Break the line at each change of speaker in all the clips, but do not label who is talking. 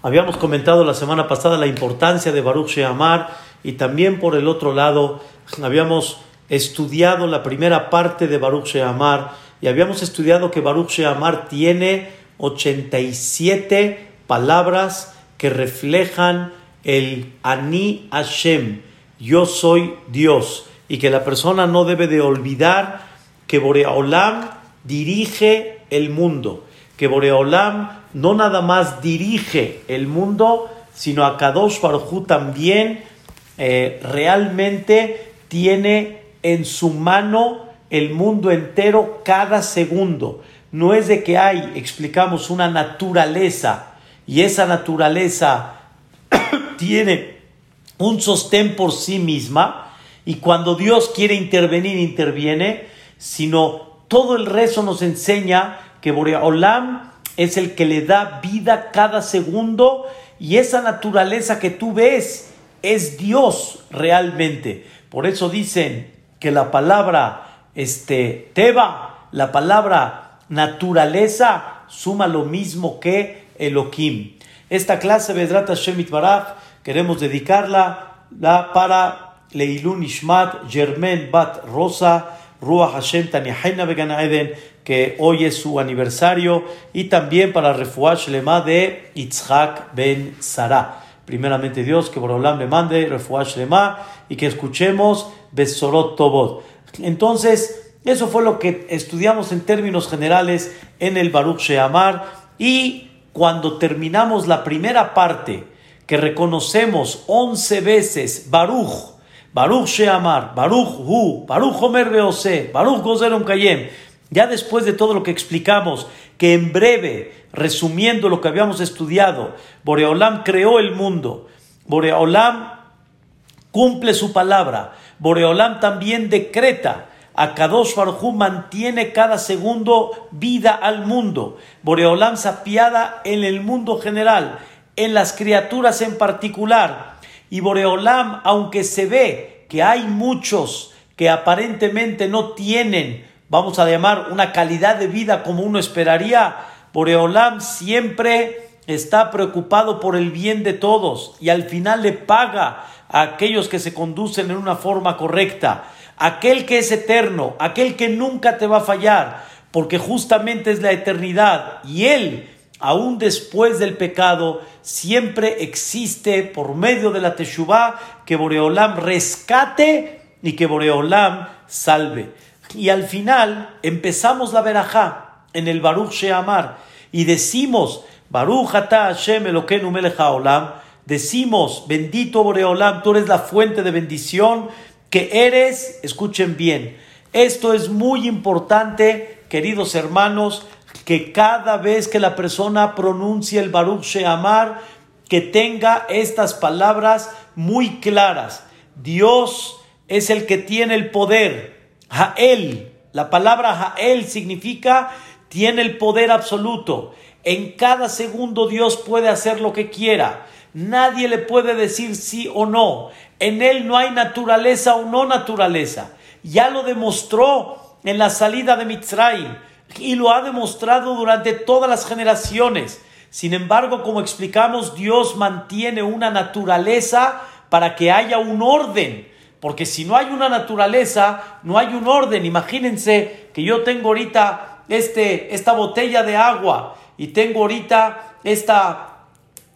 Habíamos comentado la semana pasada la importancia de Baruch Sheamar y también por el otro lado habíamos estudiado la primera parte de Baruch Sheamar y habíamos estudiado que Baruch Sheamar tiene 87 palabras que reflejan el Ani Hashem, yo soy Dios, y que la persona no debe de olvidar que Boreolam dirige el mundo, que Boreolam no nada más dirige el mundo, sino a Kadosh Baruj también eh, realmente tiene en su mano el mundo entero cada segundo. No es de que hay, explicamos, una naturaleza y esa naturaleza tiene un sostén por sí misma y cuando Dios quiere intervenir, interviene, sino todo el resto nos enseña que Boreolam es el que le da vida cada segundo y esa naturaleza que tú ves es Dios realmente. Por eso dicen que la palabra este, Teba, la palabra naturaleza, suma lo mismo que Elohim. Esta clase, Vedrata Shemit Baraj, queremos dedicarla la, para Leilun Ishmat Germain Bat Rosa, Ruach Hashem Tanihaina Began Eden, que hoy es su aniversario, y también para Refuash Lema de Itzhak Ben Sarah. Primeramente Dios, que Borolam le mande Refuash Lema y que escuchemos Besorot Tobot. Entonces, eso fue lo que estudiamos en términos generales en el Baruch Sheamar y cuando terminamos la primera parte, que reconocemos once veces Baruch, Baruch Sheamar, Baruch Hu, Baruch Homer Beose, Baruch Gozer Kayem, ya después de todo lo que explicamos, que en breve, resumiendo lo que habíamos estudiado, Boreolam creó el mundo, Boreolam cumple su palabra, Boreolam también decreta, Akadosh Baruj mantiene cada segundo vida al mundo, Boreolam se apiada en el mundo general, en las criaturas en particular, y Boreolam, aunque se ve que hay muchos que aparentemente no tienen vamos a llamar, una calidad de vida como uno esperaría, Boreolam siempre está preocupado por el bien de todos y al final le paga a aquellos que se conducen en una forma correcta. Aquel que es eterno, aquel que nunca te va a fallar, porque justamente es la eternidad y Él, aún después del pecado, siempre existe por medio de la Teshuvah que Boreolam rescate y que Boreolam salve. Y al final empezamos la verajá en el Baruch Sheamar y decimos, Baruch ata Hashem Elokeinu melech haolam, decimos, bendito Boreolam, tú eres la fuente de bendición que eres, escuchen bien, esto es muy importante, queridos hermanos, que cada vez que la persona pronuncie el Baruch Sheamar, que tenga estas palabras muy claras. Dios es el que tiene el poder Jael, la palabra Jael significa tiene el poder absoluto. En cada segundo Dios puede hacer lo que quiera. Nadie le puede decir sí o no. En Él no hay naturaleza o no naturaleza. Ya lo demostró en la salida de Mitzrayim y lo ha demostrado durante todas las generaciones. Sin embargo, como explicamos, Dios mantiene una naturaleza para que haya un orden. Porque si no hay una naturaleza, no hay un orden. Imagínense que yo tengo ahorita este, esta botella de agua y tengo ahorita esta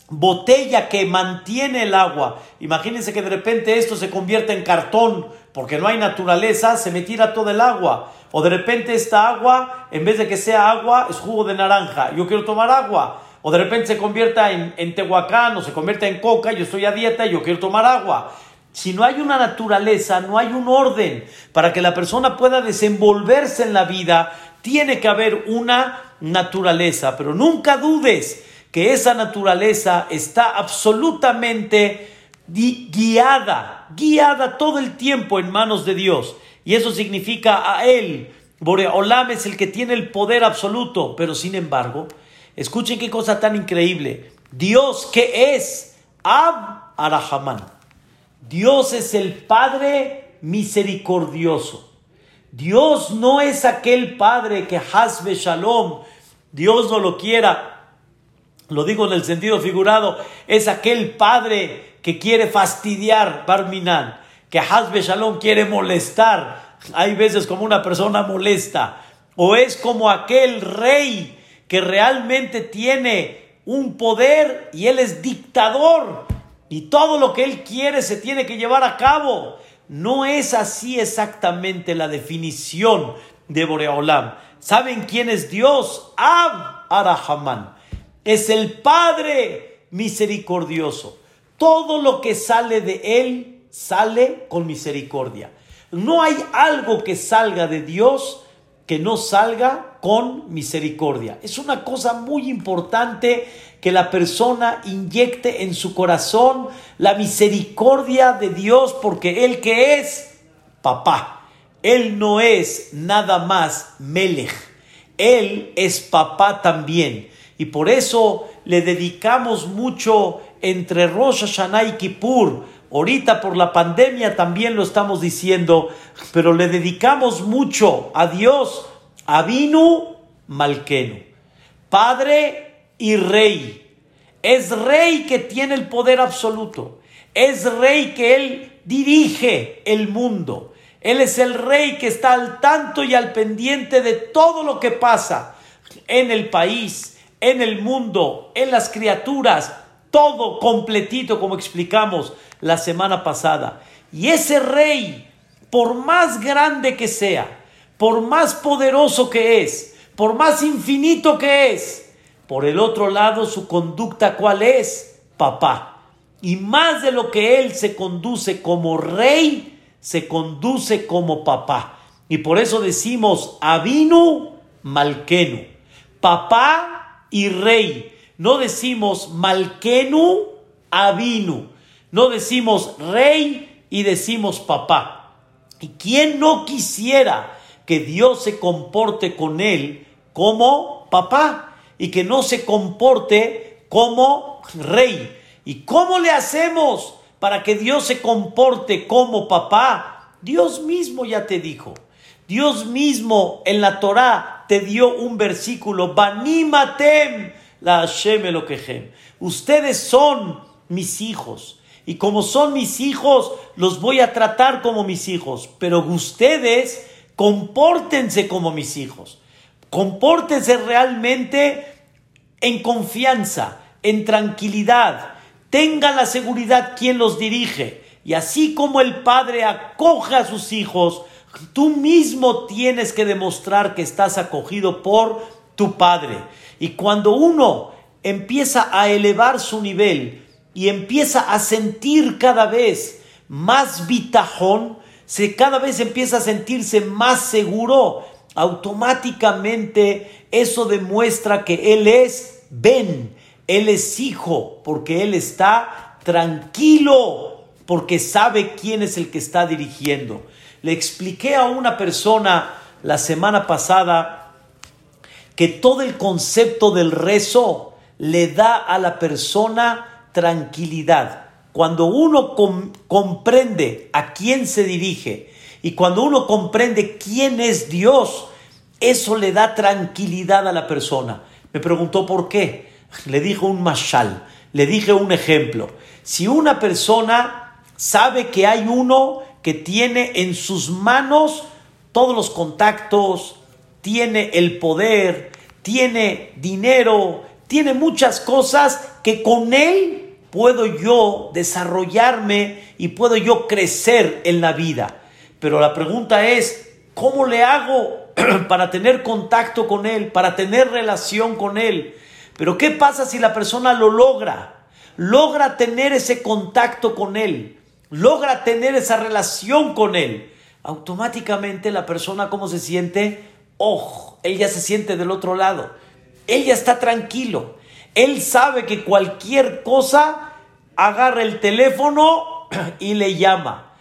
botella que mantiene el agua. Imagínense que de repente esto se convierte en cartón porque no hay naturaleza, se me tira todo el agua. O de repente esta agua, en vez de que sea agua, es jugo de naranja. Yo quiero tomar agua. O de repente se convierta en, en tehuacán o se convierta en coca, yo estoy a dieta y yo quiero tomar agua. Si no hay una naturaleza, no hay un orden para que la persona pueda desenvolverse en la vida, tiene que haber una naturaleza, pero nunca dudes que esa naturaleza está absolutamente guiada, guiada todo el tiempo en manos de Dios. Y eso significa a Él, Boreolam es el que tiene el poder absoluto, pero sin embargo, escuchen qué cosa tan increíble. Dios que es Ab Arahaman. Dios es el Padre misericordioso. Dios no es aquel Padre que Hasbe Shalom, Dios no lo quiera, lo digo en el sentido figurado, es aquel padre que quiere fastidiar Barminan, que Hasbe Shalom quiere molestar. Hay veces como una persona molesta. O es como aquel rey que realmente tiene un poder y él es dictador y todo lo que él quiere se tiene que llevar a cabo. No es así exactamente la definición de Boreolam. ¿Saben quién es Dios? Ab Arahaman. Es el Padre misericordioso. Todo lo que sale de Él sale con misericordia. No hay algo que salga de Dios que no salga con misericordia. Es una cosa muy importante que la persona inyecte en su corazón la misericordia de Dios porque Él que es papá. Él no es nada más Melech. Él es papá también. Y por eso le dedicamos mucho entre Rosh Hashanah y Kippur. Ahorita por la pandemia también lo estamos diciendo, pero le dedicamos mucho a Dios, a Vinu Malkenu, Padre y Rey. Es Rey que tiene el poder absoluto. Es Rey que Él dirige el mundo. Él es el rey que está al tanto y al pendiente de todo lo que pasa en el país, en el mundo, en las criaturas, todo completito como explicamos la semana pasada. Y ese rey, por más grande que sea, por más poderoso que es, por más infinito que es, por el otro lado su conducta cuál es? Papá. Y más de lo que él se conduce como rey, se conduce como papá. Y por eso decimos Avinu Malkenu, papá y rey. No decimos Malkenu Avinu. No decimos rey y decimos papá. ¿Y quién no quisiera que Dios se comporte con él como papá y que no se comporte como rey? ¿Y cómo le hacemos? para que Dios se comporte como papá, Dios mismo ya te dijo. Dios mismo en la Torá te dio un versículo, Banimatem la Hashem Elokehem. Ustedes son mis hijos. Y como son mis hijos, los voy a tratar como mis hijos. Pero ustedes compórtense como mis hijos. Compórtense realmente en confianza, en tranquilidad, tengan la seguridad quien los dirige. Y así como el padre acoge a sus hijos, tú mismo tienes que demostrar que estás acogido por tu padre. Y cuando uno empieza a elevar su nivel y empieza a sentir cada vez más vitajón, se cada vez empieza a sentirse más seguro, automáticamente eso demuestra que él es Ben, él es hijo porque Él está tranquilo, porque sabe quién es el que está dirigiendo. Le expliqué a una persona la semana pasada que todo el concepto del rezo le da a la persona tranquilidad. Cuando uno comprende a quién se dirige y cuando uno comprende quién es Dios, eso le da tranquilidad a la persona. Me preguntó por qué le dijo un mashal, le dije un ejemplo. Si una persona sabe que hay uno que tiene en sus manos todos los contactos, tiene el poder, tiene dinero, tiene muchas cosas que con él puedo yo desarrollarme y puedo yo crecer en la vida. Pero la pregunta es, ¿cómo le hago para tener contacto con él, para tener relación con él? Pero ¿qué pasa si la persona lo logra? Logra tener ese contacto con él, logra tener esa relación con él. Automáticamente la persona, ¿cómo se siente? Oh, él ya se siente del otro lado. Él ya está tranquilo. Él sabe que cualquier cosa agarra el teléfono y le llama.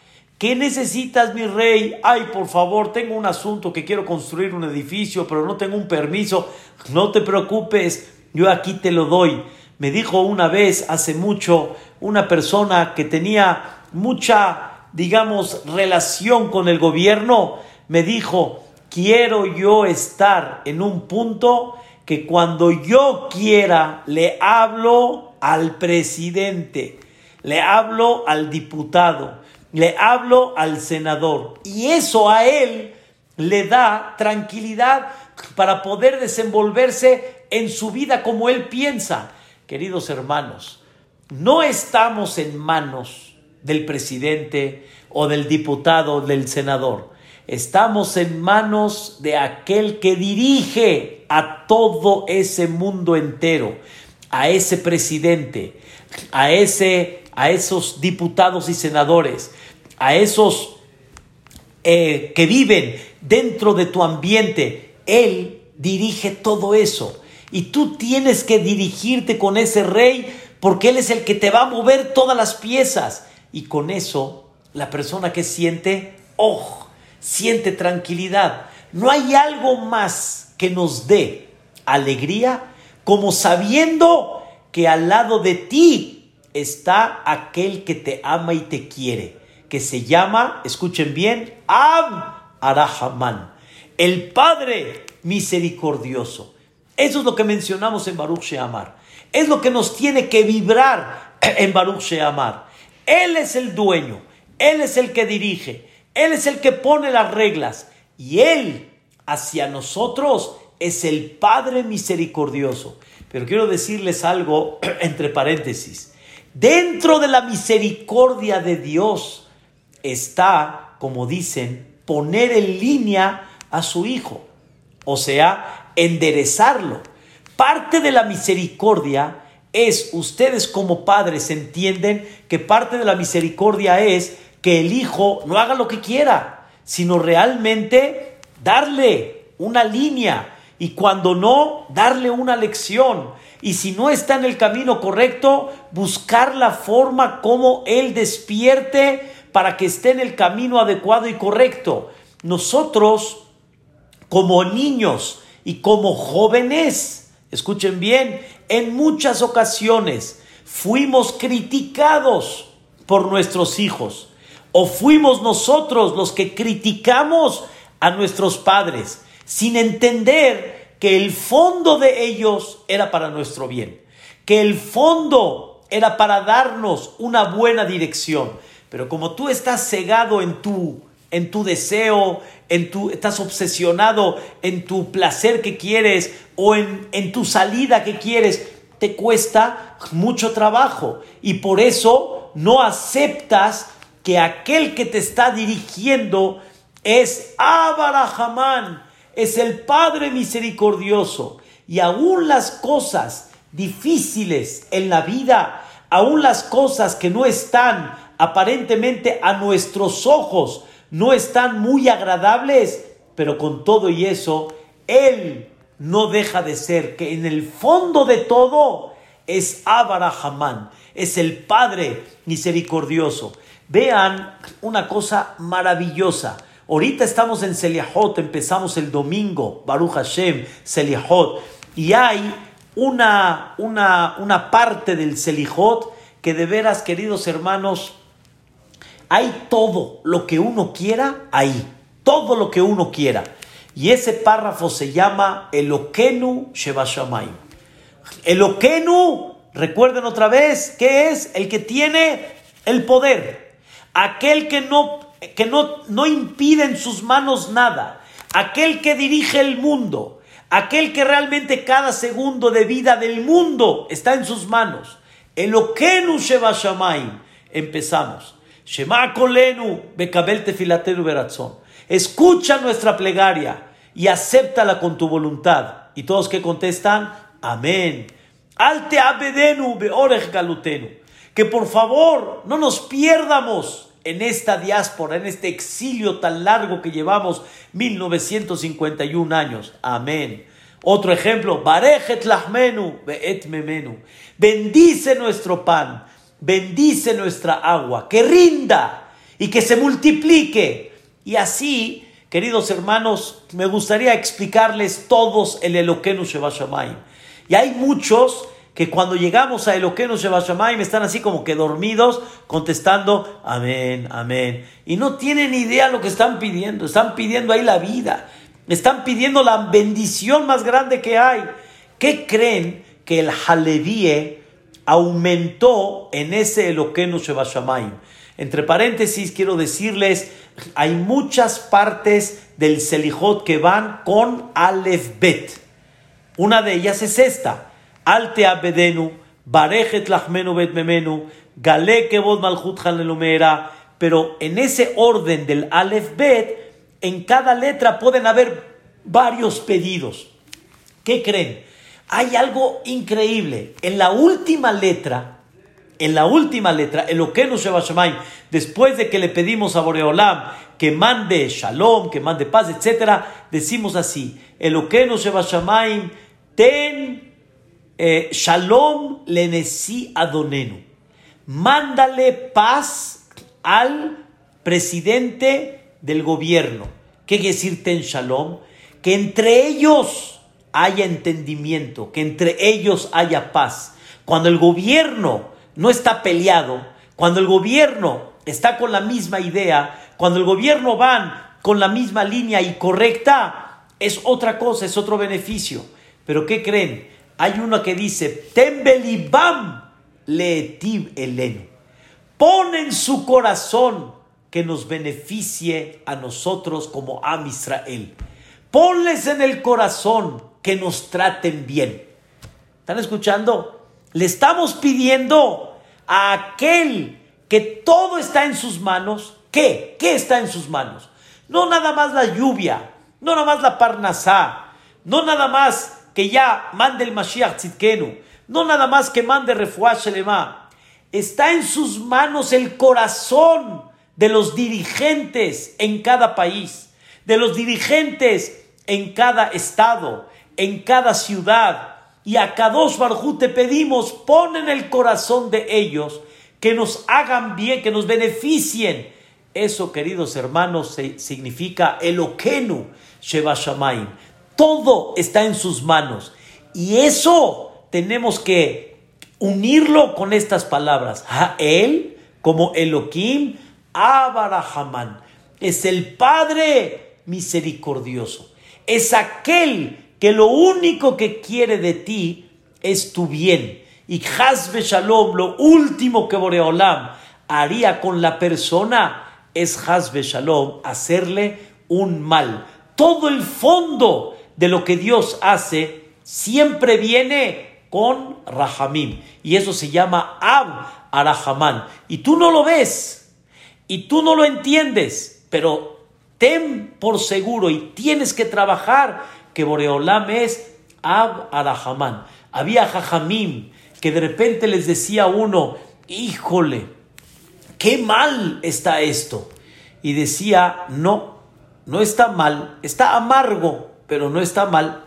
¿Qué necesitas, mi rey? Ay, por favor, tengo un asunto que quiero construir un edificio, pero no tengo un permiso. No te preocupes, yo aquí te lo doy. Me dijo una vez, hace mucho, una persona que tenía mucha, digamos, relación con el gobierno, me dijo, quiero yo estar en un punto que cuando yo quiera le hablo al presidente, le hablo al diputado, le hablo al senador. Y eso a él le da tranquilidad para poder desenvolverse en su vida como él piensa. Queridos hermanos, no estamos en manos del presidente o del diputado o del senador. Estamos en manos de aquel que dirige a todo ese mundo entero, a ese presidente, a, ese, a esos diputados y senadores, a esos eh, que viven dentro de tu ambiente. Él dirige todo eso. Y tú tienes que dirigirte con ese rey porque Él es el que te va a mover todas las piezas. Y con eso, la persona que siente, oh, siente tranquilidad. No hay algo más que nos dé alegría como sabiendo que al lado de ti está aquel que te ama y te quiere, que se llama, escuchen bien, Ab Arahaman, el Padre misericordioso. Eso es lo que mencionamos en Baruch Sheamar. Es lo que nos tiene que vibrar en Baruch Sheamar. Él es el dueño, Él es el que dirige, Él es el que pone las reglas y Él hacia nosotros es el Padre misericordioso. Pero quiero decirles algo entre paréntesis. Dentro de la misericordia de Dios está, como dicen, poner en línea a su Hijo. O sea, enderezarlo. Parte de la misericordia es, ustedes como padres entienden que parte de la misericordia es que el hijo no haga lo que quiera, sino realmente darle una línea y cuando no, darle una lección. Y si no está en el camino correcto, buscar la forma como él despierte para que esté en el camino adecuado y correcto. Nosotros, como niños y como jóvenes, escuchen bien, en muchas ocasiones fuimos criticados por nuestros hijos o fuimos nosotros los que criticamos a nuestros padres sin entender que el fondo de ellos era para nuestro bien, que el fondo era para darnos una buena dirección. Pero como tú estás cegado en tu en tu deseo, en tu, estás obsesionado en tu placer que quieres o en, en tu salida que quieres, te cuesta mucho trabajo. Y por eso no aceptas que aquel que te está dirigiendo es Abarahamán, es el Padre misericordioso. Y aún las cosas difíciles en la vida, aún las cosas que no están aparentemente a nuestros ojos, no están muy agradables, pero con todo y eso, Él no deja de ser que en el fondo de todo es Hamán, es el Padre misericordioso. Vean una cosa maravillosa. Ahorita estamos en Seliahot, empezamos el domingo, Baruch Hashem, Seliahot, y hay una, una, una parte del Seliahot que de veras, queridos hermanos, hay todo lo que uno quiera ahí. Todo lo que uno quiera. Y ese párrafo se llama Elokenu Shebashamayim. Elokenu, recuerden otra vez, ¿qué es? El que tiene el poder. Aquel que no, que no, no impide en sus manos nada. Aquel que dirige el mundo. Aquel que realmente cada segundo de vida del mundo está en sus manos. Elokenu Shebashamayim. Empezamos. Shema kolenu bekabel tefilatenu beratzon. Escucha nuestra plegaria y acéptala con tu voluntad. Y todos que contestan, amén. Alte abedenu beorech galutenu. Que por favor no nos pierdamos en esta diáspora, en este exilio tan largo que llevamos 1951 años. Amén. Otro ejemplo, Barejet lahmenu beet memenu. Bendice nuestro pan bendice nuestra agua, que rinda y que se multiplique. Y así, queridos hermanos, me gustaría explicarles todos el Eloquenu Shebashamayim. Y hay muchos que cuando llegamos a Eloquenu Shebashamayim están así como que dormidos, contestando amén, amén. Y no tienen idea lo que están pidiendo. Están pidiendo ahí la vida. Están pidiendo la bendición más grande que hay. ¿Qué creen que el Halevíe aumentó en ese Eloquenu Shebashamayim? Entre paréntesis, quiero decirles, hay muchas partes del Selijot que van con Aleph Bet. Una de ellas es esta: Alte Abedenu, Barejet Lachmenu Bet Memenu, Gale Kebod Malchut Pero en ese orden del Aleph Bet, en cada letra pueden haber varios pedidos. ¿Qué creen? Hay algo increíble. En la última letra, en la última letra, el Okenu Shebashamayim, después de que le pedimos a Boreolam que mande shalom, que mande paz, etc., decimos así: El Okenu Shebashamayim, ten eh, shalom lenesi adonenu. Mándale paz al presidente del gobierno. ¿Qué quiere decir ten shalom? Que entre ellos haya entendimiento, que entre ellos haya paz. Cuando el gobierno no está peleado, cuando el gobierno está con la misma idea, cuando el gobierno van con la misma línea y correcta, es otra cosa, es otro beneficio. Pero ¿qué creen? Hay uno que dice, Tembelibam leetiv elenu. Pon en su corazón que nos beneficie a nosotros como Am Israel. Ponles en el corazón que nos traten bien. ¿Están escuchando? Le estamos pidiendo a aquel que todo está en sus manos. ¿Qué? ¿Qué está en sus manos? No nada más la lluvia, no nada más la parnasá, no nada más que ya mande el Mashiach Tzidkenu, no nada más que mande Refuah Shelema. Está en sus manos el corazón de los dirigentes en cada país, de los dirigentes en cada estado, en cada ciudad. Y a Kadosh Barjú te pedimos, pon en el corazón de ellos que nos hagan bien, que nos beneficien. Eso, queridos hermanos, significa Eloquenu Sheba Shamayim. Todo está en sus manos. Y eso tenemos que unirlo con estas palabras. Él, como Elohim, Abarahamán. Es el Padre misericordioso. Es aquel que lo único que quiere de ti es tu bien. Y Hazbe Shalom, lo último que Boreolam haría con la persona es Hazbe Shalom, hacerle un mal. Todo el fondo de lo que Dios hace siempre viene con Rahamim. Y eso se llama Ab Arahamán. Y tú no lo ves. Y tú no lo entiendes. Pero ten por seguro y tienes que trabajar que Boreolam es Ab Arahamán. Había Jajamim que de repente les decía a uno, híjole, qué mal está esto. Y decía, no, no está mal, está amargo, pero no está mal.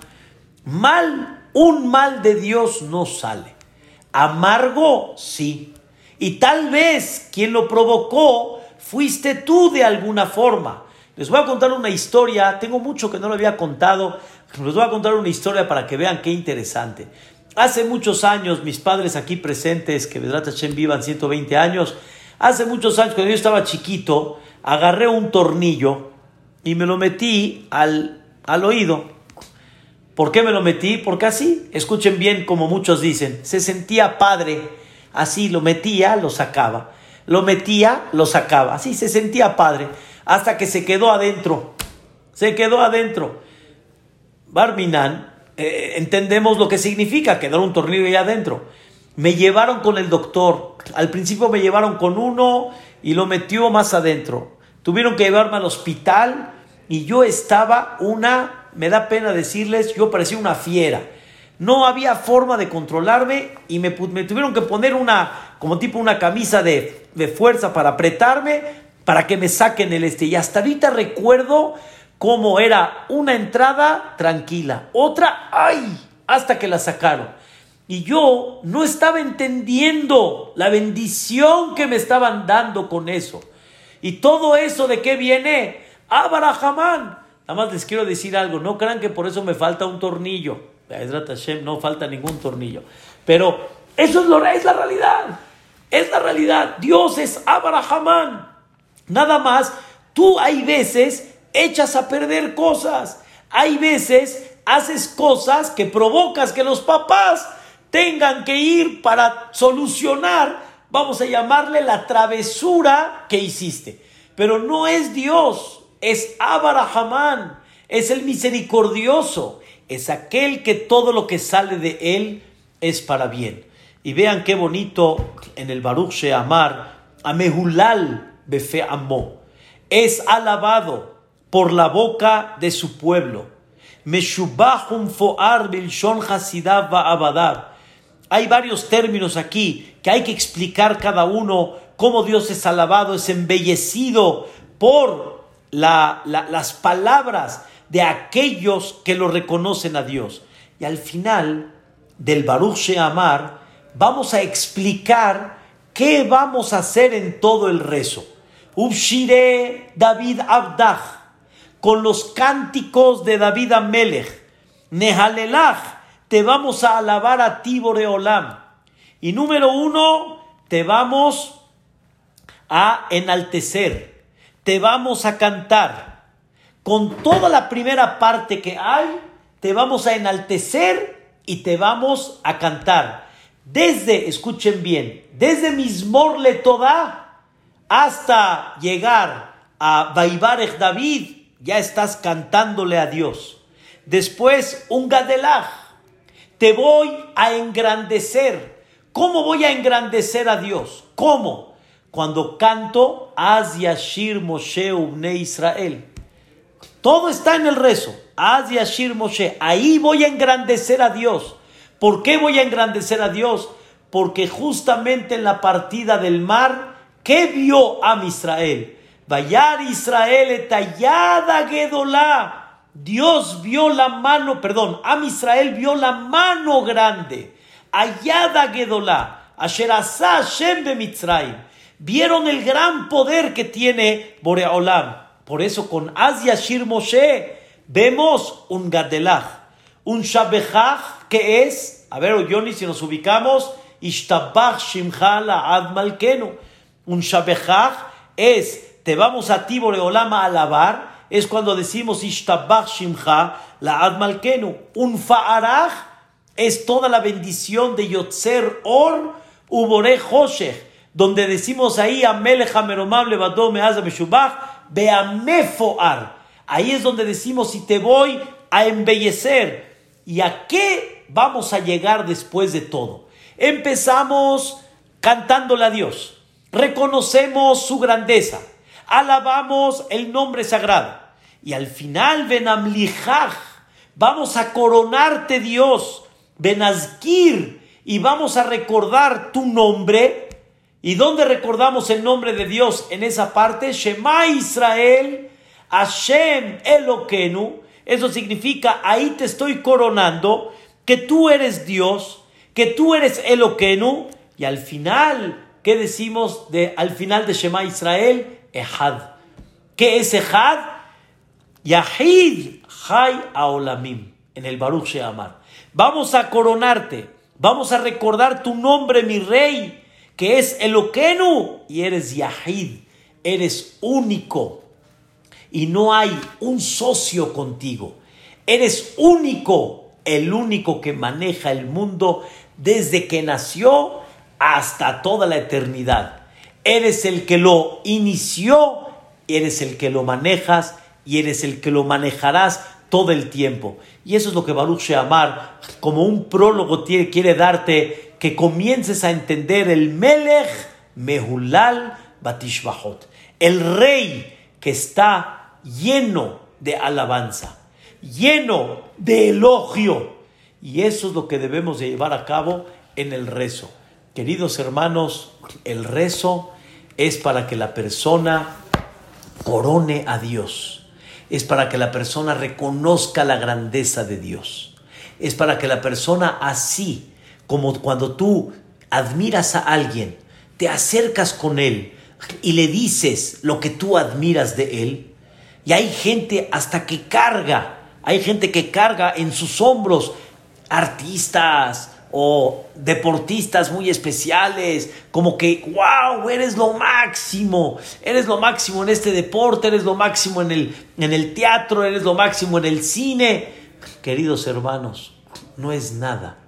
Mal, un mal de Dios no sale. Amargo, sí. Y tal vez quien lo provocó fuiste tú de alguna forma. Les voy a contar una historia, tengo mucho que no lo había contado, les voy a contar una historia para que vean qué interesante. Hace muchos años, mis padres aquí presentes, que Vedrat Hashem vivan 120 años, hace muchos años, cuando yo estaba chiquito, agarré un tornillo y me lo metí al, al oído. ¿Por qué me lo metí? Porque así, escuchen bien como muchos dicen, se sentía padre, así lo metía, lo sacaba, lo metía, lo sacaba, así se sentía padre hasta que se quedó adentro. Se quedó adentro. Barminan, eh, entendemos lo que significa quedar un tornillo ahí adentro. Me llevaron con el doctor. Al principio me llevaron con uno y lo metió más adentro. Tuvieron que llevarme al hospital y yo estaba una, me da pena decirles, yo parecía una fiera. No había forma de controlarme y me, me tuvieron que poner una, como tipo una camisa de, de fuerza para apretarme para que me saquen el este. Y hasta ahorita recuerdo cómo era una entrada tranquila, otra, ay, hasta que la sacaron. Y yo no estaba entendiendo la bendición que me estaban dando con eso. Y todo eso de qué viene, Abarajamán. Nada más les quiero decir algo, no crean que por eso me falta un tornillo. No falta ningún tornillo. Pero eso es, lo, es la realidad. Es la realidad. Dios es Abarajamán. Nada más, tú hay veces echas a perder cosas. Hay veces haces cosas que provocas que los papás tengan que ir para solucionar, vamos a llamarle la travesura que hiciste. Pero no es Dios, es Abarahamán, es el misericordioso, es aquel que todo lo que sale de él es para bien. Y vean qué bonito en el Baruch Sheamar, Amehulal Befe Amó, es alabado por la boca de su pueblo. Meshubahum Foar Bilshon Hasidav Abadab. Hay varios términos aquí que hay que explicar cada uno, cómo Dios es alabado, es embellecido por las palabras de aquellos que lo reconocen a Dios. Y al final del Baruch Sheamar, vamos a explicar qué vamos a hacer en todo el rezo. Ubshire David Abdach, con los cánticos de David Amelech. Nehalelach, te vamos a alabar a ti, Boreolam. Y número uno, te vamos a enaltecer, te vamos a cantar. Con toda la primera parte que hay, te vamos a enaltecer y te vamos a cantar desde, escuchen bien, desde Mismor Toda hasta llegar a Baibarech David, ya estás cantándole a Dios. Después, un Gadelach, te voy a engrandecer. ¿Cómo voy a engrandecer a Dios? ¿Cómo? Cuando canto Az Yashir Moshe Ubne Israel. Todo está en el rezo. Az Yashir Moshe. Ahí voy a engrandecer a Dios. ¿Por qué voy a engrandecer a Dios? Porque justamente en la partida del mar, ¿qué vio a Israel? Vayar Israel etallada Gedolá. Dios vio la mano, perdón, Am Israel vio la mano grande. Ayada Gedolá. Asherasá Shem Mitzrayim. Vieron el gran poder que tiene Boreolam. Por eso con Asia Shir Moshe vemos un Gadelach, un Shabechach que es a ver, Yoni, si nos ubicamos, Ishtabach Shimcha Ad Malkenu. Un Shabechach es, te vamos a ti, Boreolama, a alabar. Es cuando decimos Ishtabach Shimcha Ad Malkenu. Un Fa'arach es toda la bendición de Yotzer Or Ubore Hoshech. Donde decimos ahí, Amelech Ameromable Badome Azameshubach, Beamefoar. Ahí es donde decimos, si te voy a embellecer. ¿Y a qué vamos a llegar después de todo. Empezamos cantándole a Dios, reconocemos su grandeza, alabamos el nombre sagrado y al final Benamlijaj, vamos a coronarte Dios, Benazkir y vamos a recordar tu nombre. ¿Y dónde recordamos el nombre de Dios en esa parte? Shema Israel, Hashem Elokenu. Eso significa, ahí te estoy coronando que tú eres Dios, que tú eres Eloquenu, y al final, ¿qué decimos de, al final de Shema Israel? Ehad. ¿Qué es Ehad? Yahid Hay Aolamim, en el Baruch Sheamar. Vamos a coronarte, vamos a recordar tu nombre, mi rey, que es Eloquenu, y eres Yahid, eres único, y no hay un socio contigo. Eres único el único que maneja el mundo desde que nació hasta toda la eternidad. Eres el que lo inició, eres el que lo manejas y eres el que lo manejarás todo el tiempo. Y eso es lo que Baruch Sheamar, como un prólogo, quiere darte, que comiences a entender el Melech Mehulal Batishbahot, el rey que está lleno de alabanza lleno de elogio. Y eso es lo que debemos de llevar a cabo en el rezo. Queridos hermanos, el rezo es para que la persona corone a Dios. Es para que la persona reconozca la grandeza de Dios. Es para que la persona así, como cuando tú admiras a alguien, te acercas con él y le dices lo que tú admiras de él. Y hay gente hasta que carga hay gente que carga en sus hombros artistas o deportistas muy especiales, como que, wow, eres lo máximo, eres lo máximo en este deporte, eres lo máximo en el, en el teatro, eres lo máximo en el cine. queridos hermanos, no es nada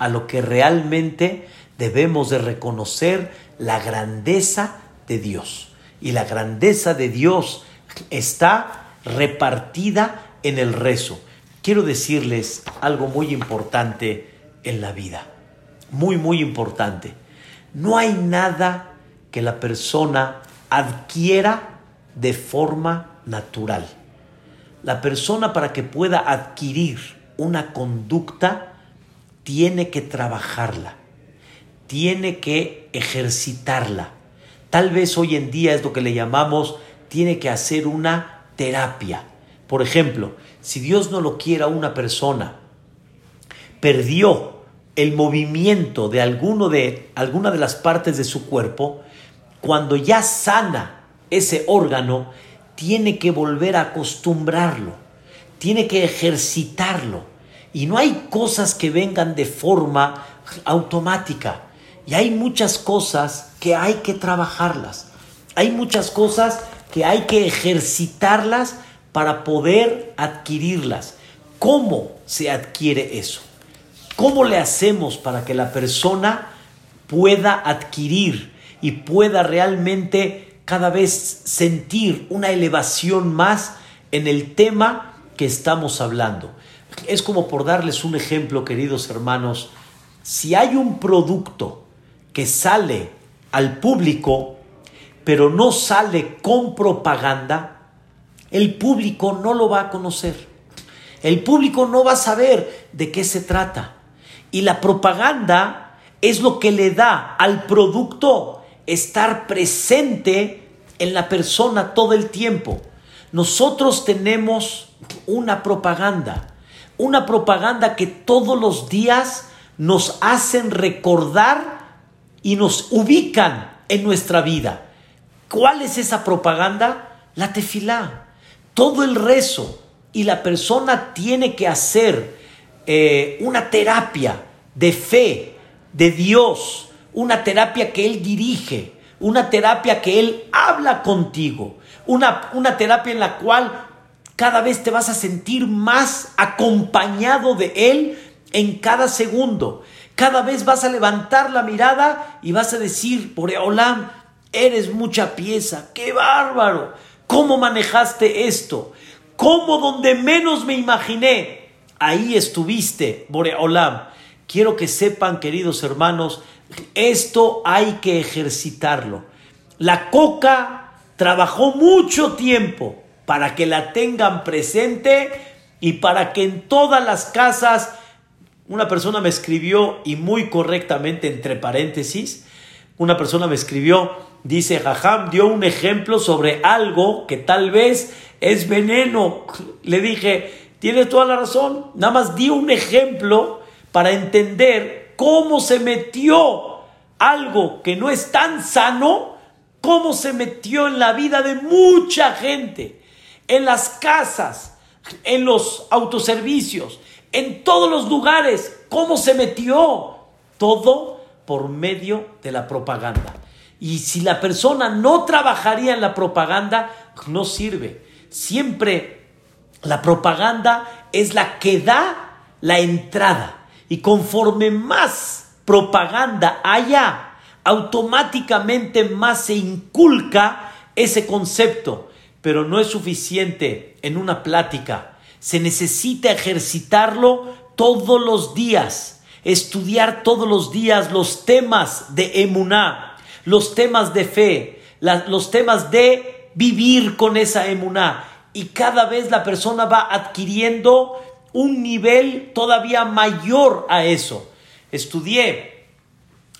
a lo que realmente debemos de reconocer la grandeza de Dios. Y la grandeza de Dios está repartida en el rezo. Quiero decirles algo muy importante en la vida. Muy, muy importante. No hay nada que la persona adquiera de forma natural. La persona para que pueda adquirir una conducta tiene que trabajarla, tiene que ejercitarla. Tal vez hoy en día es lo que le llamamos, tiene que hacer una terapia. Por ejemplo, si Dios no lo quiera una persona, perdió el movimiento de, alguno de alguna de las partes de su cuerpo, cuando ya sana ese órgano, tiene que volver a acostumbrarlo, tiene que ejercitarlo. Y no hay cosas que vengan de forma automática. Y hay muchas cosas que hay que trabajarlas. Hay muchas cosas que hay que ejercitarlas para poder adquirirlas. ¿Cómo se adquiere eso? ¿Cómo le hacemos para que la persona pueda adquirir y pueda realmente cada vez sentir una elevación más en el tema que estamos hablando? Es como por darles un ejemplo, queridos hermanos, si hay un producto que sale al público, pero no sale con propaganda, el público no lo va a conocer. El público no va a saber de qué se trata. Y la propaganda es lo que le da al producto estar presente en la persona todo el tiempo. Nosotros tenemos una propaganda, una propaganda que todos los días nos hacen recordar y nos ubican en nuestra vida. ¿Cuál es esa propaganda? La tefilá. Todo el rezo. Y la persona tiene que hacer eh, una terapia de fe, de Dios, una terapia que Él dirige, una terapia que Él habla contigo, una, una terapia en la cual cada vez te vas a sentir más acompañado de Él en cada segundo. Cada vez vas a levantar la mirada y vas a decir, Boreolam, eres mucha pieza, qué bárbaro, ¿cómo manejaste esto? ¿Cómo donde menos me imaginé? ahí estuviste, Boreolam. Quiero que sepan, queridos hermanos, esto hay que ejercitarlo. La coca trabajó mucho tiempo para que la tengan presente y para que en todas las casas, una persona me escribió y muy correctamente entre paréntesis, una persona me escribió, dice, Jajam dio un ejemplo sobre algo que tal vez es veneno. Le dije, Tienes toda la razón. Nada más di un ejemplo para entender cómo se metió algo que no es tan sano, cómo se metió en la vida de mucha gente, en las casas, en los autoservicios, en todos los lugares, cómo se metió. Todo por medio de la propaganda. Y si la persona no trabajaría en la propaganda, no sirve. Siempre la propaganda es la que da la entrada. Y conforme más propaganda haya, automáticamente más se inculca ese concepto. Pero no es suficiente en una plática. Se necesita ejercitarlo todos los días. Estudiar todos los días los temas de emuná, los temas de fe, los temas de vivir con esa emuná y cada vez la persona va adquiriendo un nivel todavía mayor a eso. Estudié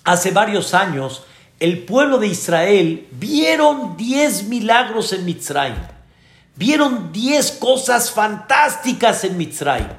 hace varios años, el pueblo de Israel vieron 10 milagros en Mitzrayim. Vieron 10 cosas fantásticas en Mitzrayim.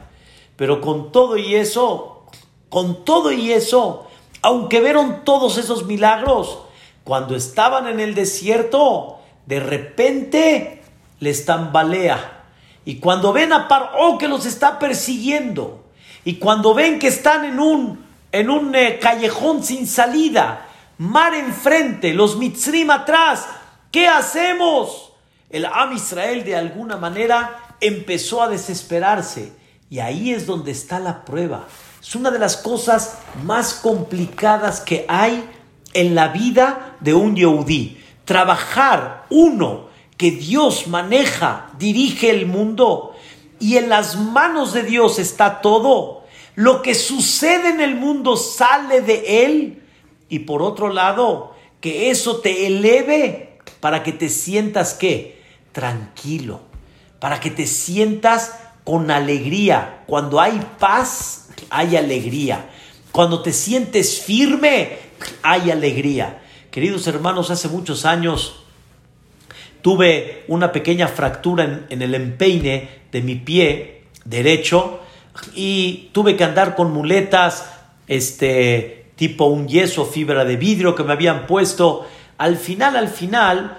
Pero con todo y eso, con todo y eso, aunque vieron todos esos milagros, cuando estaban en el desierto, de repente les tambalea. Y cuando ven a Paró que los está persiguiendo, y cuando ven que están en un, en un eh, callejón sin salida, mar enfrente, los mitzrim atrás, ¿qué hacemos? El Am Israel de alguna manera empezó a desesperarse Y ahí es donde está la prueba. Es una de las cosas más complicadas que hay en la vida de un Yehudí. Trabajar, uno, que Dios maneja, dirige el mundo y en las manos de Dios está todo. Lo que sucede en el mundo sale de Él. Y por otro lado, que eso te eleve para que te sientas qué? Tranquilo. Para que te sientas con alegría. Cuando hay paz, hay alegría. Cuando te sientes firme, hay alegría. Queridos hermanos, hace muchos años tuve una pequeña fractura en, el empeine de mi pie derecho y tuve que andar con muletas, este tipo un yeso, fibra de vidrio que me habían puesto. Al final, al final,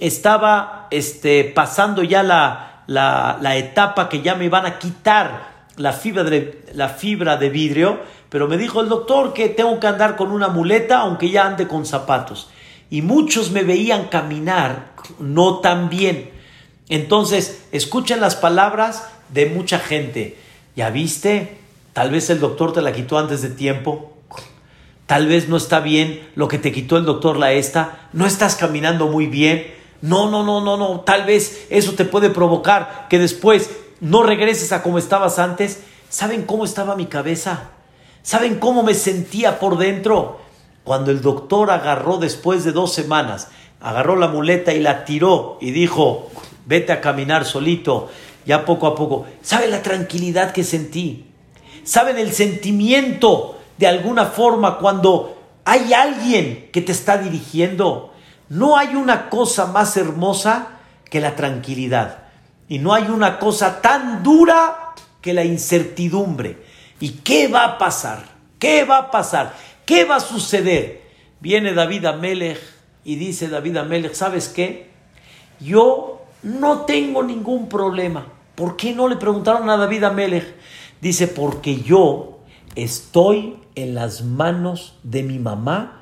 estaba este, pasando ya la, la, etapa que ya me iban a quitar la fibra, de, la fibra de vidrio, pero me dijo el doctor que tengo que andar con una muleta aunque ya ande con zapatos. Y muchos me veían caminar no tan bien. Entonces, escuchen las palabras de mucha gente. ¿Ya viste? Tal vez el doctor te la quitó antes de tiempo. Tal vez no está bien lo que te quitó el doctor la esta. No estás caminando muy bien. No, no, no, no, no. Tal vez eso te puede provocar que después no regreses a como estabas antes. ¿Saben cómo estaba mi cabeza? ¿Saben cómo me sentía por dentro? Cuando el doctor agarró después de dos semanas, agarró la muleta y la tiró y dijo, vete a caminar solito, ya poco a poco. ¿Saben la tranquilidad que sentí? ¿Saben el sentimiento de alguna forma cuando hay alguien que te está dirigiendo? No hay una cosa más hermosa que la tranquilidad. Y no hay una cosa tan dura que la incertidumbre. ¿Y qué va a pasar? ¿Qué va a pasar? ¿Qué va a suceder? Viene David Amelech y dice David Amelech, ¿sabes qué? Yo no tengo ningún problema. ¿Por qué no le preguntaron a David Amelech? Dice, porque yo estoy en las manos de mi mamá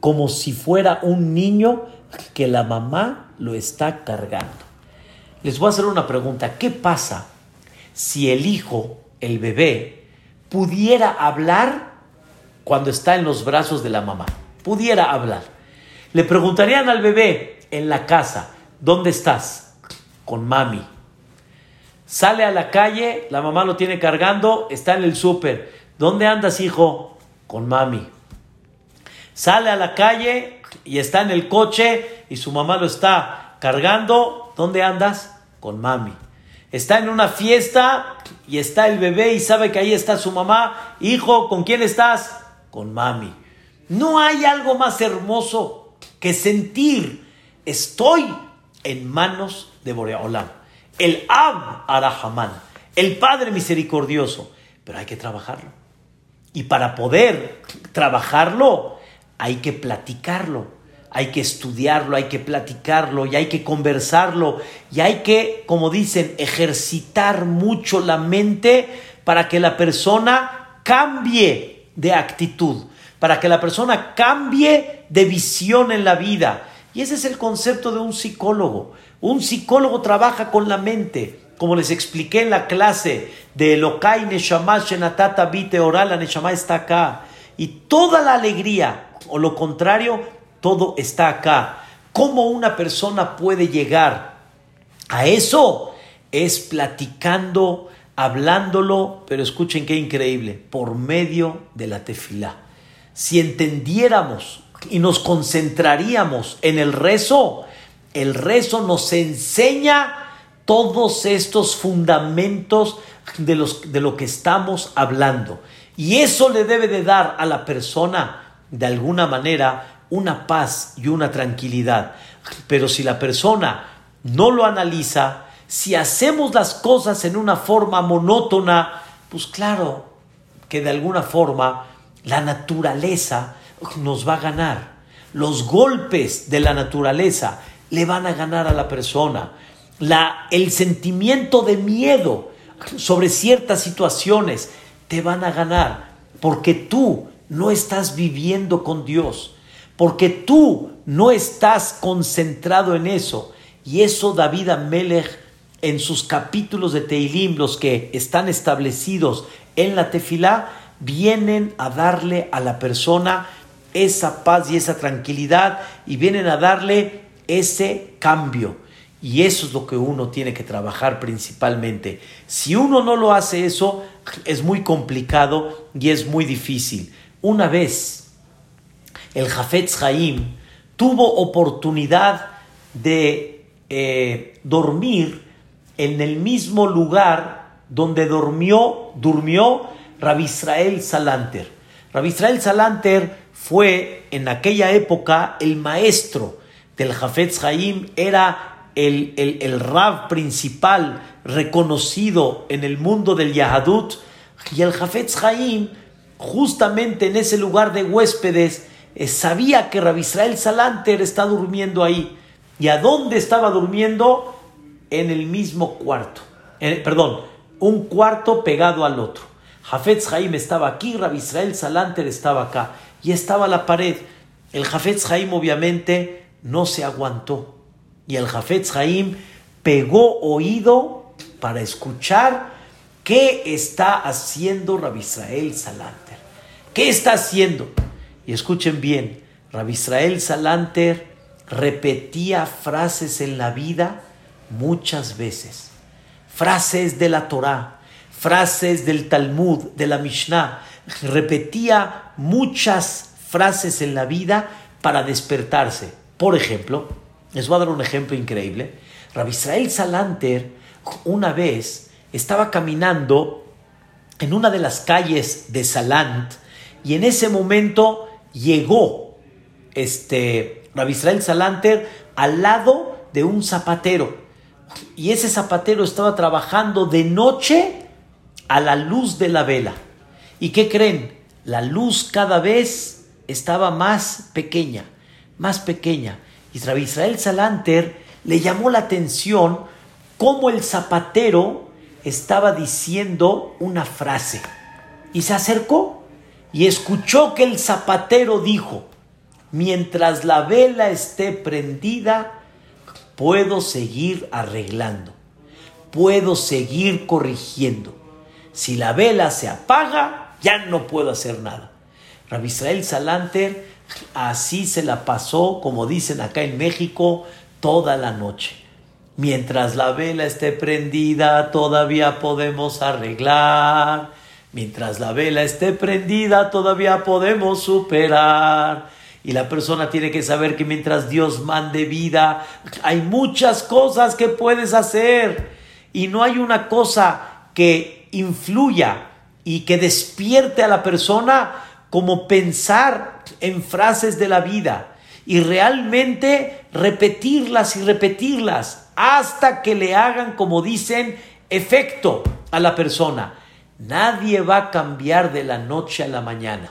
como si fuera un niño que la mamá lo está cargando. Les voy a hacer una pregunta. ¿Qué pasa si el hijo, el bebé, pudiera hablar cuando está en los brazos de la mamá? Pudiera hablar. Le preguntarían al bebé en la casa, ¿dónde estás? Con mami. Sale a la calle, la mamá lo tiene cargando, está en el súper. ¿Dónde andas, hijo? Con mami sale a la calle y está en el coche y su mamá lo está cargando, ¿dónde andas? Con mami. Está en una fiesta y está el bebé y sabe que ahí está su mamá. Hijo, ¿con quién estás? Con mami. No hay algo más hermoso que sentir estoy en manos de Boreolam. El Ab Arahamán, el Padre misericordioso. Pero hay que trabajarlo. Y para poder trabajarlo, hay que platicarlo, hay que estudiarlo, hay que platicarlo y hay que conversarlo y hay que, como dicen, ejercitar mucho la mente para que la persona cambie de actitud, para que la persona cambie de visión en la vida. Y ese es el concepto de un psicólogo. Un psicólogo trabaja con la mente. Como les expliqué en la clase de Lokai Neshama Shenatata Vite Oral, la Neshama está acá. Y toda la alegría, o lo contrario, todo está acá. ¿Cómo una persona puede llegar a eso? Es platicando, hablándolo, pero escuchen qué increíble, por medio de la tefilá. Si entendiéramos y nos concentraríamos en el rezo, el rezo nos enseña todos estos fundamentos de, los, de lo que estamos hablando. Y eso le debe de dar a la persona de alguna manera una paz y una tranquilidad. Pero si la persona no lo analiza, si hacemos las cosas en una forma monótona, pues claro que de alguna forma la naturaleza nos va a ganar. Los golpes de la naturaleza le van a ganar a la persona. La, el sentimiento de miedo sobre ciertas situaciones te van a ganar porque tú no estás viviendo con Dios, porque tú no estás concentrado en eso. Y eso David Amelech en sus capítulos de Teilim, los que están establecidos en la tefilá, vienen a darle a la persona esa paz y esa tranquilidad y vienen a darle ese cambio. Y eso es lo que uno tiene que trabajar principalmente. Si uno no lo hace eso, es muy complicado y es muy difícil. Una vez el Jafetz Haim tuvo oportunidad de eh, dormir en el mismo lugar donde durmió, durmió Rabbi Israel Salanter. Rabbi Israel Salanter fue en aquella época el maestro del Jafetz Haim, era el, el, rab principal reconocido en el mundo del Yahadut, y el Jafetz Haim, justamente en ese lugar de huéspedes, eh, sabía que Rabbi Israel Salanter está durmiendo ahí. ¿Y a dónde estaba durmiendo? En el mismo cuarto. perdón, un cuarto pegado al otro. Jafetz Haim estaba aquí, Rabbi Israel Salanter estaba acá. Y estaba la pared. El Jafetz Haim obviamente no se aguantó. Y el Jafetz Haim pegó oído para escuchar qué está haciendo Rabbi Israel Salanter. ¿Qué está haciendo? Y escuchen bien, Rabbi Israel Salanter repetía frases en la vida muchas veces. Frases de la Torah, frases del Talmud, de la Mishnah. Repetía muchas frases en la vida para despertarse. Por ejemplo, les voy a dar un ejemplo increíble. Rabbi Israel Salanter una vez estaba caminando en una de las calles de Salant y en ese momento llegó este Rabbi Israel Salanter al lado de un zapatero. Y ese zapatero estaba trabajando de noche a la luz de la vela. ¿Y qué creen? La luz cada vez estaba más pequeña, más pequeña. Rabbi Israel Salanter le llamó la atención cómo el zapatero estaba diciendo una frase. Y se acercó y escuchó que el zapatero dijo, mientras la vela esté prendida, puedo seguir arreglando, puedo seguir corrigiendo. Si la vela se apaga, ya no puedo hacer nada. Rabbi Israel Salanter así se la pasó, como dicen acá en México, toda la noche. Mientras la vela esté prendida, todavía podemos arreglar. Mientras la vela esté prendida, todavía podemos superar. Y la persona tiene que saber que mientras Dios mande vida, hay muchas cosas que puedes hacer. Y no hay una cosa que influya y que despierte a la persona como pensar en frases de la vida y realmente repetirlas y repetirlas hasta que le hagan, como dicen, efecto a la persona. Nadie va a cambiar de la noche a la mañana,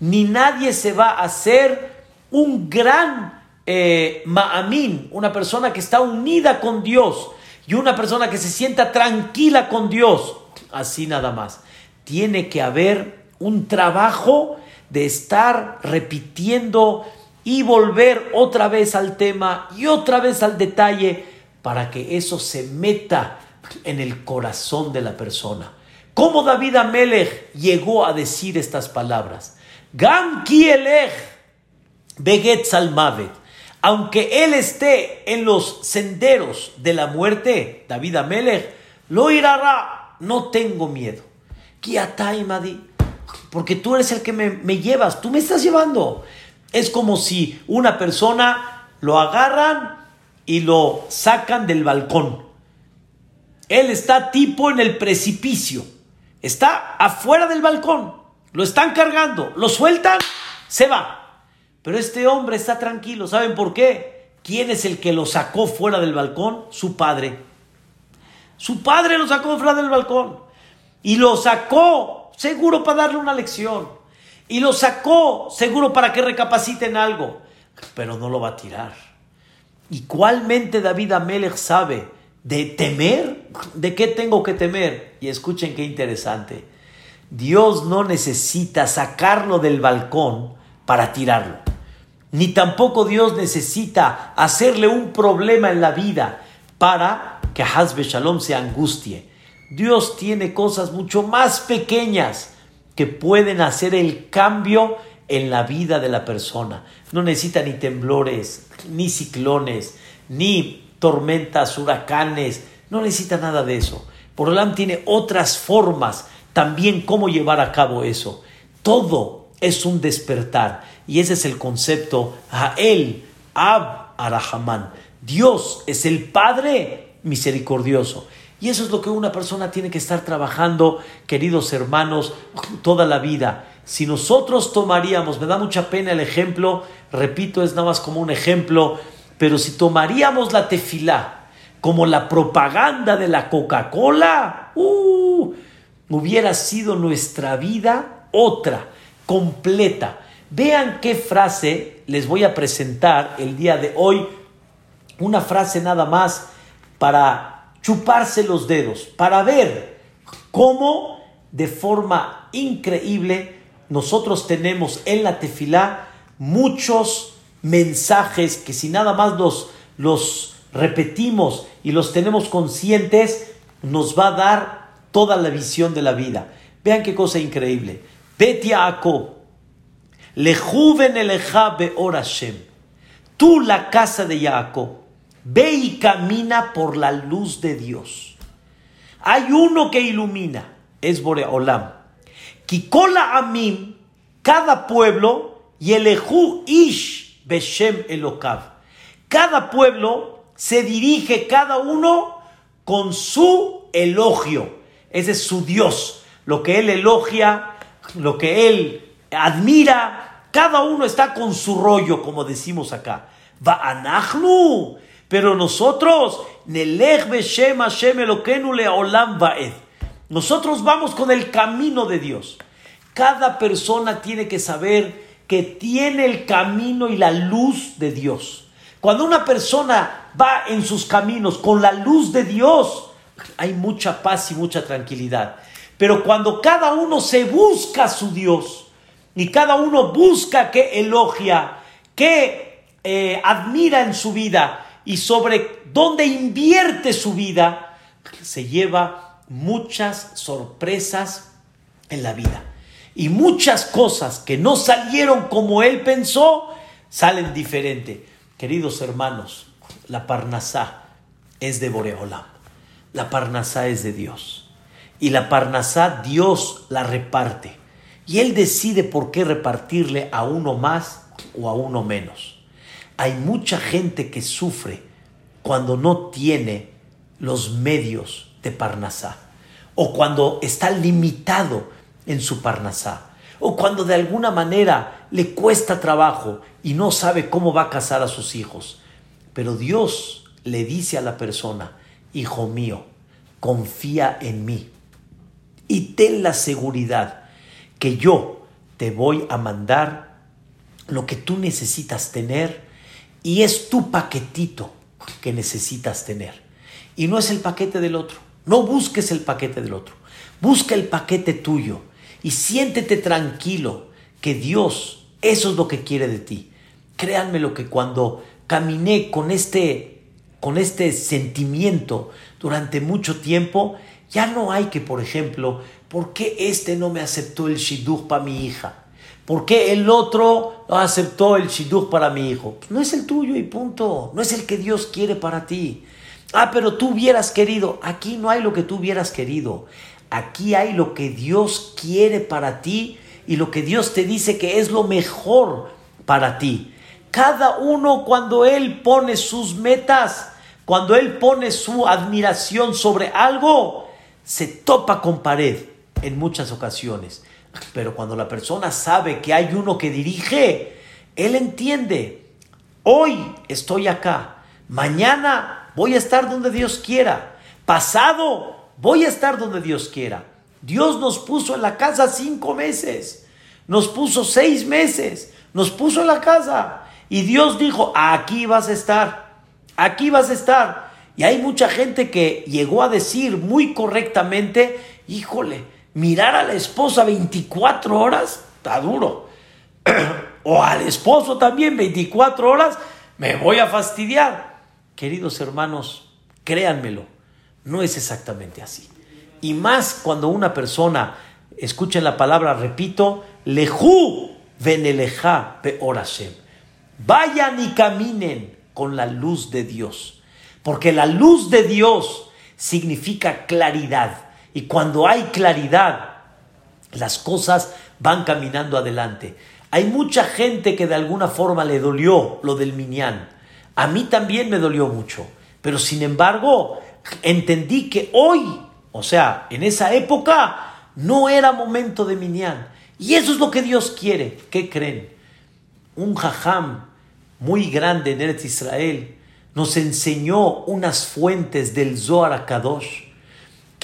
ni nadie se va a hacer un gran eh, ma'amín, una persona que está unida con Dios y una persona que se sienta tranquila con Dios. Así nada más. Tiene que haber un trabajo de estar repitiendo y volver otra vez al tema y otra vez al detalle para que eso se meta en el corazón de la persona. ¿Cómo David Amelech llegó a decir estas palabras? Gam kielech Beget Salmavet, aunque él esté en los senderos de la muerte, David Amelech, lo irá, no tengo miedo. Porque tú eres el que me, llevas, tú me estás llevando. Es como si una persona lo agarran y lo sacan del balcón. Él está tipo en el precipicio. Está afuera del balcón. Lo están cargando. Lo sueltan. Se va. Pero este hombre está tranquilo. ¿Saben por qué? ¿Quién es el que lo sacó fuera del balcón? Su padre. Su padre lo sacó fuera del balcón. Y lo sacó seguro para darle una lección. Y lo sacó seguro para que recapaciten algo. Pero no lo va a tirar. Igualmente David Amelech sabe de temer. ¿De qué tengo que temer? Y escuchen qué interesante. Dios no necesita sacarlo del balcón para tirarlo ni tampoco Dios necesita hacerle un problema en la vida para que Hazbe Shalom se angustie. Dios tiene cosas mucho más pequeñas que pueden hacer el cambio en la vida de la persona. No necesita ni temblores, ni ciclones, ni tormentas, huracanes, no necesita nada de eso. Por tiene otras formas también cómo llevar a cabo eso. Todo es un despertar y ese es el concepto Ha'el Ab Arahaman. Dios es el Padre misericordioso. Y eso es lo que una persona tiene que estar trabajando, queridos hermanos, toda la vida. Si nosotros tomaríamos, me da mucha pena el ejemplo, repito, es nada más como un ejemplo, pero si tomaríamos la tefilá como la propaganda de la Coca-Cola, uh, hubiera sido nuestra vida otra, completa. Vean qué frase les voy a presentar el día de hoy, una frase nada más para chuparse los dedos, para ver cómo de forma increíble nosotros tenemos en la tefilá muchos mensajes que si nada más los, los repetimos y los tenemos conscientes, nos va a dar toda la visión de la vida. Vean qué cosa increíble. Bet Yaakov, lejuven eleja Hashem. Tú, la casa de Jacob, ve y camina por la luz de Dios. Hay uno que ilumina, es Boreolam. Kikola Amim, cada pueblo, y elehu Ish Beshem Elokav. Cada pueblo se dirige cada uno con su elogio. Ese es su Dios. Lo que él elogia, lo que él admira, cada uno está con su rollo, como decimos acá. Va anachnu. Pero nosotros. Nosotros vamos con el camino de Dios. Cada persona tiene que saber que tiene el camino y la luz de Dios. Cuando una persona va en sus caminos con la luz de Dios, hay mucha paz y mucha tranquilidad. Pero cuando cada uno se busca su Dios y cada uno busca que elogia, que eh, admira en su vida y sobre dónde invierte su vida, se lleva muchas sorpresas en la vida. Y muchas cosas que no salieron como él pensó, salen diferente. Queridos hermanos, la Parnasá es de Boreolam. La Parnasá es de Dios. Y la Parnasá Dios la reparte. Y Él decide por qué repartirle a uno más o a uno menos. Hay mucha gente que sufre cuando no tiene los medios de Parnasá, o cuando está limitado en su Parnasá, o cuando de alguna manera le cuesta trabajo y no sabe cómo va a casar a sus hijos. Pero Dios le dice a la persona, hijo mío, confía en mí y ten la seguridad que yo te voy a mandar lo que tú necesitas tener y es tu paquetito que necesitas tener y no es el paquete del otro. No busques el paquete del otro. Busca el paquete tuyo y siéntete tranquilo que Dios, eso es lo que quiere de ti. Créanme lo que cuando caminé con este, con este sentimiento durante mucho tiempo, ya no hay que, por ejemplo, ¿por qué este no me aceptó el shidduch para mi hija? ¿Por qué el otro aceptó el shidduch para mi hijo? no es el tuyo y punto. No es el que Dios quiere para ti. Ah, pero tú hubieras querido. Aquí no hay lo que tú hubieras querido. Aquí hay lo que Dios quiere para ti y lo que Dios te dice que es lo mejor para ti. Cada uno cuando Él pone sus metas, cuando Él pone su admiración sobre algo, se topa con pared en muchas ocasiones. Pero cuando la persona sabe que hay uno que dirige, Él entiende, hoy estoy acá, mañana voy a estar donde Dios quiera. Pasado, voy a estar donde Dios quiera. Dios nos puso en la casa cinco meses, nos puso seis meses, nos puso en la casa. Y Dios dijo, aquí vas a estar, aquí vas a estar. Y hay mucha gente que llegó a decir muy correctamente, híjole, mirar a la esposa 24 horas está duro. o al esposo también 24 horas, me voy a fastidiar. Queridos hermanos, créanmelo, No es exactamente así. Y más cuando una persona, escucha la palabra, repito, lehu veneleja peorashem. Vayan y caminen con la luz de Dios. Porque la luz de Dios significa claridad. Y cuando hay claridad, las cosas van caminando adelante. Hay mucha gente que de alguna forma le dolió lo del Minyan. A mí también me dolió mucho. Pero sin embargo, entendí que hoy, o sea, en esa época, no era momento de Minyan. Y eso es lo que Dios quiere. ¿Qué creen? Un jajam muy grande en Eretz Israel nos enseñó unas fuentes del Zohar Kadosh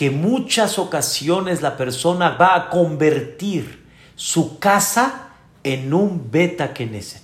que muchas ocasiones la persona va a convertir su casa en un beta Knesset.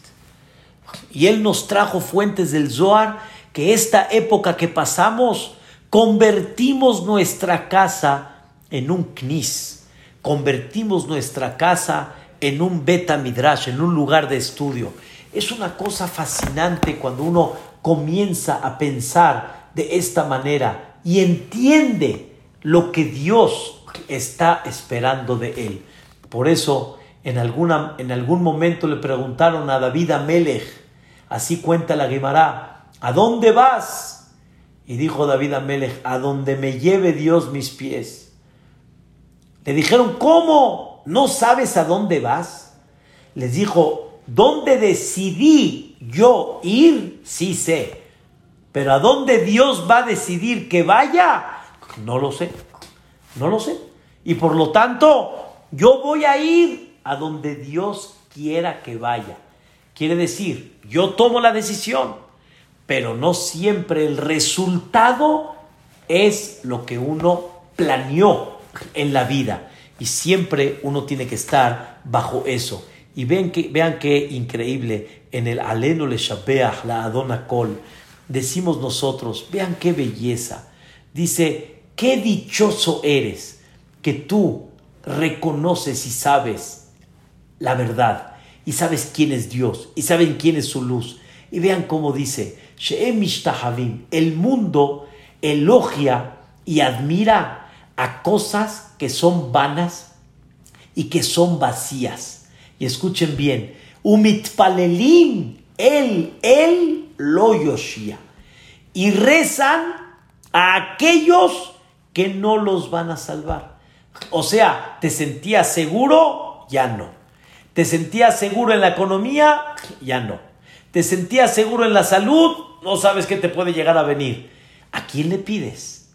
Y él nos trajo fuentes del Zohar que esta época que pasamos convertimos nuestra casa en un knis, convertimos nuestra casa en un beta midrash, en un lugar de estudio. Es una cosa fascinante cuando uno comienza a pensar de esta manera y entiende lo que Dios está esperando de él. Por eso, en, alguna, en algún momento le preguntaron a David Amelech, así cuenta la Gemara, ¿a dónde vas? Y dijo David Amelech, a donde me lleve Dios mis pies. Le dijeron, ¿cómo? ¿No sabes a dónde vas? Les dijo, ¿dónde decidí yo ir? Sí sé. Pero ¿a dónde Dios va a decidir que vaya? No lo sé, no lo sé. Y por lo tanto, yo voy a ir a donde Dios quiera que vaya. Quiere decir, yo tomo la decisión, pero no siempre el resultado es lo que uno planeó en la vida. Y siempre uno tiene que estar bajo eso. Y vean, que, vean qué increíble en el Aleno le Shabeach, la Adona Kol, decimos nosotros, vean qué belleza. Dice, Qué dichoso eres que tú reconoces y sabes la verdad y sabes quién es Dios y saben quién es su luz. Y vean cómo dice, el mundo elogia y admira a cosas que son vanas y que son vacías. Y escuchen bien, umitpalelim, el, el lo yoshia. Y rezan a aquellos que no los van a salvar. O sea, ¿te sentías seguro? Ya no. ¿Te sentías seguro en la economía? Ya no. ¿Te sentías seguro en la salud? No sabes qué te puede llegar a venir. ¿A quién le pides?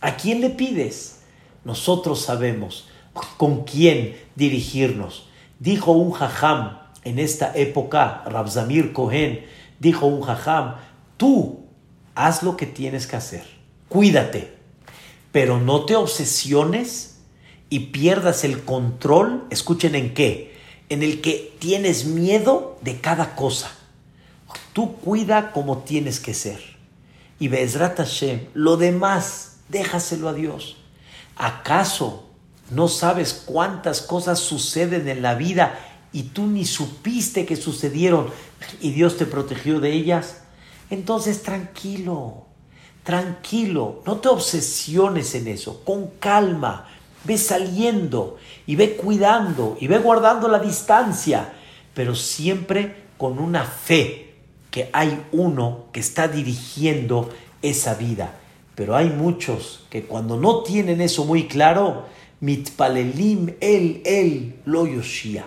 ¿A quién le pides? Nosotros sabemos con quién dirigirnos. Dijo un jajam en esta época, Rabzamir Cohen, dijo un jajam, tú haz lo que tienes que hacer. Cuídate pero no te obsesiones y pierdas el control, escuchen en qué, en el que tienes miedo de cada cosa. Tú cuida como tienes que ser. Y Bezrat Hashem, lo demás, déjaselo a Dios. ¿Acaso no sabes cuántas cosas suceden en la vida y tú ni supiste que sucedieron y Dios te protegió de ellas? Entonces tranquilo, tranquilo, no te obsesiones en eso, con calma, ve saliendo y ve cuidando y ve guardando la distancia, pero siempre con una fe que hay uno que está dirigiendo esa vida. Pero hay muchos que cuando no tienen eso muy claro, mitpalelim el el lo yoshia.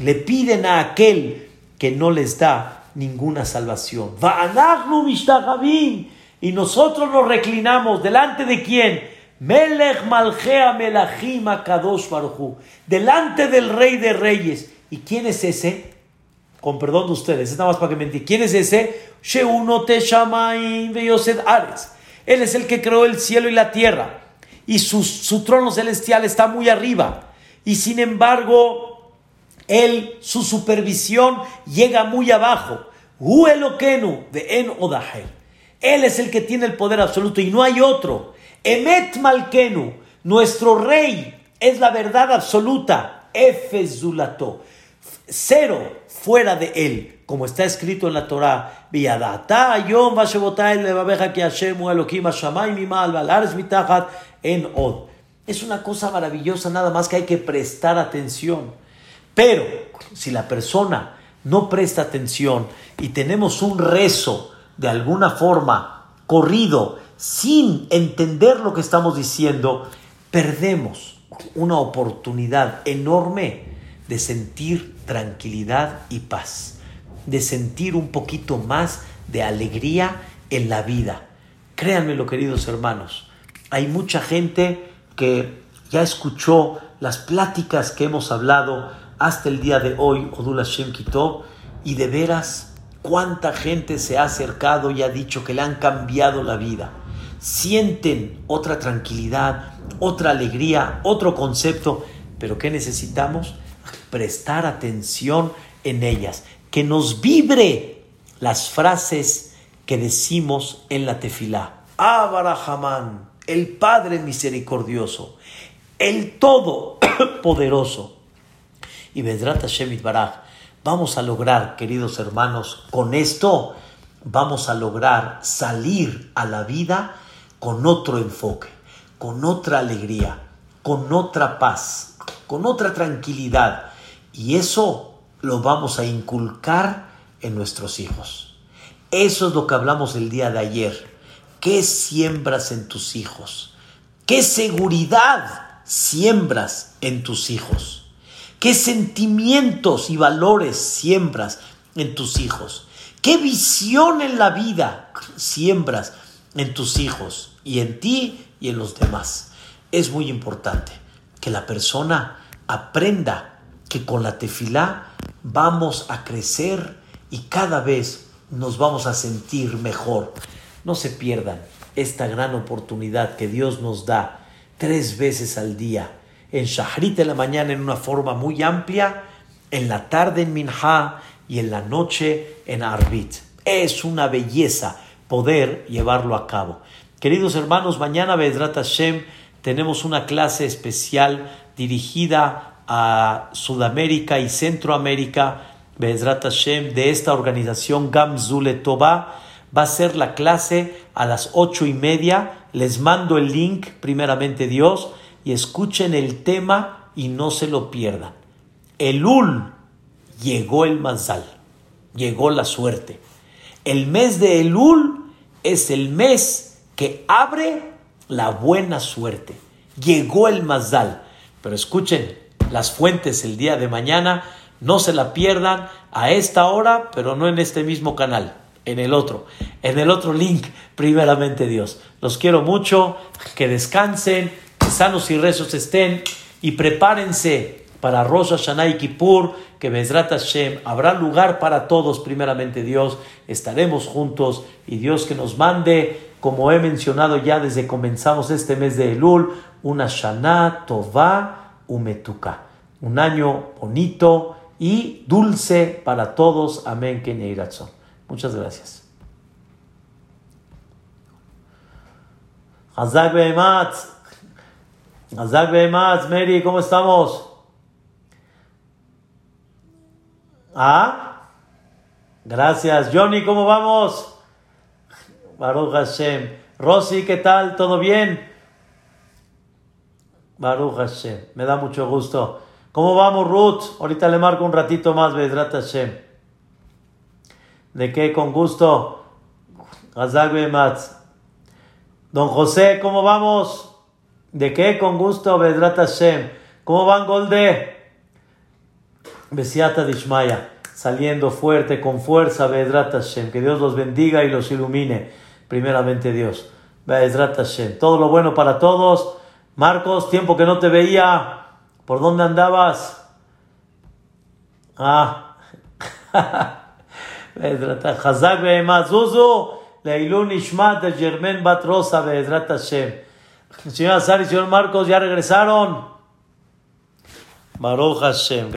Le piden a aquel que no les da ninguna salvación. Y nosotros nos reclinamos delante de quién? Melech Malchea Melachim Akadosh Baruchu. Delante del Rey de Reyes. ¿Y quién es ese? Con perdón de ustedes, es nada más para que me ¿Quién es ese? Sheunote Shamaim Ares. Él es el que creó el cielo y la tierra. Y su, su trono celestial está muy arriba. Y sin embargo, él, su supervisión llega muy abajo. Hu Elokenu de En Odahel. Él es el que tiene el poder absoluto y no hay otro. Emet Malkenu, nuestro rey, es la verdad absoluta. Efezulato. cero fuera de él, como está escrito en la Torah, en Od. Es una cosa maravillosa, nada más que hay que prestar atención. Pero si la persona no presta atención y tenemos un rezo de alguna forma corrido, sin entender lo que estamos diciendo, perdemos una oportunidad enorme de sentir tranquilidad y paz, de sentir un poquito más de alegría en la vida. Créanme, lo queridos hermanos, hay mucha gente que ya escuchó las pláticas que hemos hablado hasta el día de hoy, Odul Hashem Kitov, y de veras, cuánta gente se ha acercado y ha dicho que le han cambiado la vida. Sienten otra tranquilidad, otra alegría, otro concepto, pero ¿qué necesitamos? Prestar atención en ellas, que nos vibre las frases que decimos en la tefilá. Abarahamán, el Padre misericordioso, el Todopoderoso. Y Hashem Baraj, vamos a lograr, queridos hermanos, con esto vamos a lograr salir a la vida con otro enfoque, con otra alegría, con otra paz, con otra tranquilidad. Y eso lo vamos a inculcar en nuestros hijos. Eso es lo que hablamos el día de ayer. ¿Qué siembras en tus hijos? ¿Qué seguridad siembras en tus hijos? ¿Qué sentimientos y valores siembras en tus hijos? ¿Qué visión en la vida siembras en tus hijos y en ti y en los demás? Es muy importante que la persona aprenda que con la tefilá vamos a crecer y cada vez nos vamos a sentir mejor. No se pierdan esta gran oportunidad que Dios nos da tres veces al día. En Shahrit en la mañana en una forma muy amplia, en la tarde en Minha y en la noche en Arbit. Es una belleza poder llevarlo a cabo. Queridos hermanos, mañana Bedrat Hashem tenemos una clase especial dirigida a Sudamérica y Centroamérica, Bedrat Hashem, de esta organización Gamzule Toba va a ser la clase a las ocho y media. Les mando el link, primeramente Dios, y escuchen el tema y no se lo pierdan. Elul llegó el Mazal, llegó la suerte. El mes de Elul es el mes que abre la buena suerte. Llegó el Mazal. Pero escuchen las fuentes el día de mañana, no se la pierdan a esta hora, pero no en este mismo canal en el otro, en el otro link, primeramente Dios. Los quiero mucho, que descansen, sanos y rezos estén y prepárense para Rosh Hashanah y Kippur, que Bezrat Hashem habrá lugar para todos, primeramente Dios, estaremos juntos y Dios que nos mande, como he mencionado ya desde comenzamos este mes de Elul, una Shana Tová Umetuka, un año bonito y dulce para todos. Amén. Muchas gracias. Behematz. Hazak Behematz, Mary, ¿cómo estamos? ¿Ah? Gracias. Johnny, ¿cómo vamos? Baruch Hashem. Rosy, ¿qué tal? ¿Todo bien? Baruch Hashem. Me da mucho gusto. ¿Cómo vamos, Ruth? Ahorita le marco un ratito más, Bedrat Hashem. ¿De qué? Con gusto. Don José, ¿cómo vamos? ¿De qué? Con gusto, Bedrat Hashem. ¿Cómo van, Golde? Besiata Dishmaya, saliendo fuerte, con fuerza, Bedrat Hashem. Que Dios los bendiga y los ilumine. Primeramente, Dios. Bedrat Hashem. Todo lo bueno para todos. Marcos, tiempo que no te veía. ¿Por dónde andabas? Ah. Hazak Zuzu, Leilun Ishmat de Germain Bat Rosa, Hashem. El señor Azar y señor Marcos ya regresaron. Baruch Hashem.